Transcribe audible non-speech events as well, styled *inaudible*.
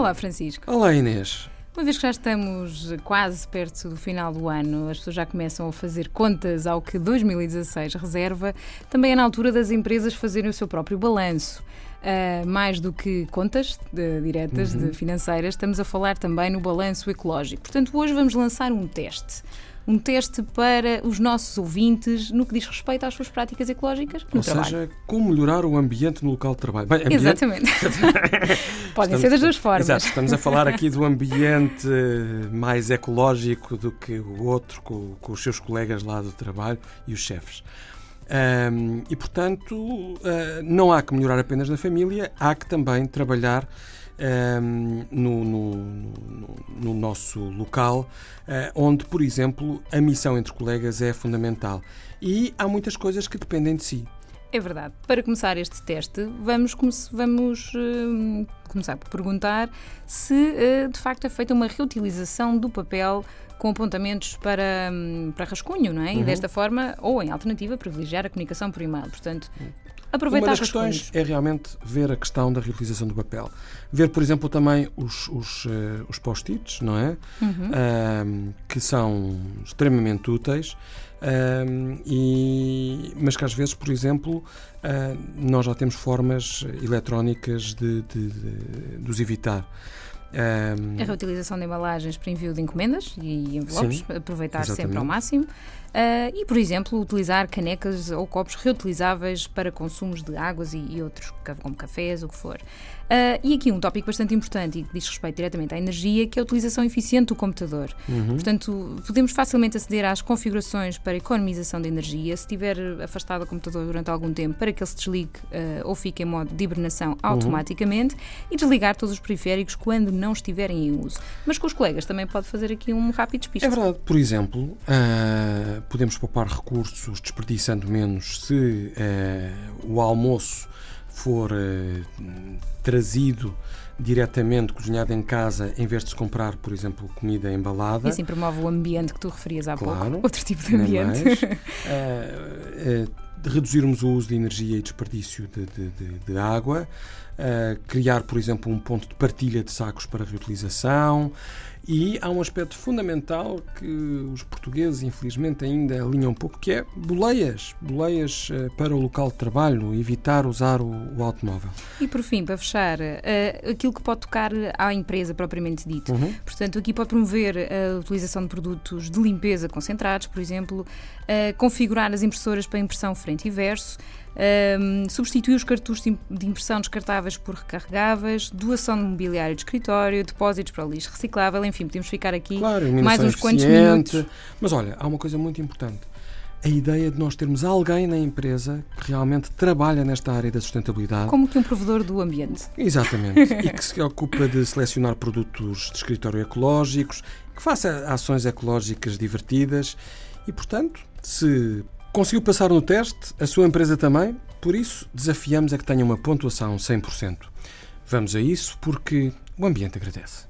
Olá, Francisco. Olá, Inês. Uma vez que já estamos quase perto do final do ano, as pessoas já começam a fazer contas ao que 2016 reserva, também é na altura das empresas fazerem o seu próprio balanço. Uh, mais do que contas de, diretas uhum. de financeiras, estamos a falar também no balanço ecológico. Portanto, hoje vamos lançar um teste um teste para os nossos ouvintes no que diz respeito às suas práticas ecológicas no Ou trabalho. seja, como melhorar o ambiente no local de trabalho. Bem, ambiente... Exatamente. *laughs* Podem estamos, ser das duas formas. Exato, estamos a falar aqui do ambiente mais ecológico do que o outro, com, com os seus colegas lá do trabalho e os chefes. Um, e, portanto, uh, não há que melhorar apenas na família, há que também trabalhar um, no, no, no, no, nosso local, uh, onde, por exemplo, a missão entre colegas é fundamental. E há muitas coisas que dependem de si. É verdade. Para começar este teste, vamos, vamos uh, começar por perguntar se uh, de facto é feita uma reutilização do papel com apontamentos para, hum, para rascunho, não é? Uhum. E desta forma, ou em alternativa, privilegiar a comunicação por e-mail. Portanto, aproveitar Uma das questões é realmente ver a questão da reutilização do papel. Ver, por exemplo, também os, os, uh, os post-its, não é? Uhum. Uh, que são extremamente úteis. Uh, e, mas que às vezes, por exemplo, ah, nós já temos formas eletrónicas de, de, de, de os evitar. Um... A reutilização de embalagens para envio de encomendas e envelopes, Sim, aproveitar exatamente. sempre ao máximo. Uh, e, por exemplo, utilizar canecas ou copos reutilizáveis para consumos de águas e, e outros, como cafés, o que for. Uh, e aqui um tópico bastante importante e que diz respeito diretamente à energia, que é a utilização eficiente do computador. Uhum. Portanto, podemos facilmente aceder às configurações para economização de energia, se estiver afastado do computador durante algum tempo, para que ele se desligue uh, ou fique em modo de hibernação uhum. automaticamente uhum. e desligar todos os periféricos quando não estiverem em uso. Mas com os colegas também pode fazer aqui um rápido despiste. É verdade. Por exemplo, uh, podemos poupar recursos desperdiçando menos se o almoço for uh, trazido diretamente cozinhado em casa em vez de se comprar, por exemplo, comida embalada. E assim promove o ambiente que tu referias há claro, pouco, outro tipo de ambiente. Mais, *laughs* uh, uh, reduzirmos o uso de energia e desperdício de, de, de, de água, criar, por exemplo, um ponto de partilha de sacos para reutilização, e há um aspecto fundamental que os portugueses, infelizmente, ainda alinham um pouco, que é boleias. Boleias eh, para o local de trabalho, evitar usar o, o automóvel. E por fim, para fechar, uh, aquilo que pode tocar à empresa propriamente dito. Uhum. Portanto, aqui pode promover a utilização de produtos de limpeza concentrados, por exemplo, configurar as impressoras para impressão frente e verso, um, substituir os cartuchos de impressão descartáveis por recarregáveis, doação de mobiliário de escritório, depósitos para o lixo reciclável, enfim, podemos ficar aqui claro, mais uns quantos minutos. Mas olha, há uma coisa muito importante. A ideia de nós termos alguém na empresa que realmente trabalha nesta área da sustentabilidade. Como que um provedor do ambiente. Exatamente. *laughs* e que se ocupa de selecionar produtos de escritório ecológicos, que faça ações ecológicas divertidas e, portanto, se Conseguiu passar no teste, a sua empresa também, por isso desafiamos a que tenha uma pontuação 100%. Vamos a isso porque o ambiente agradece.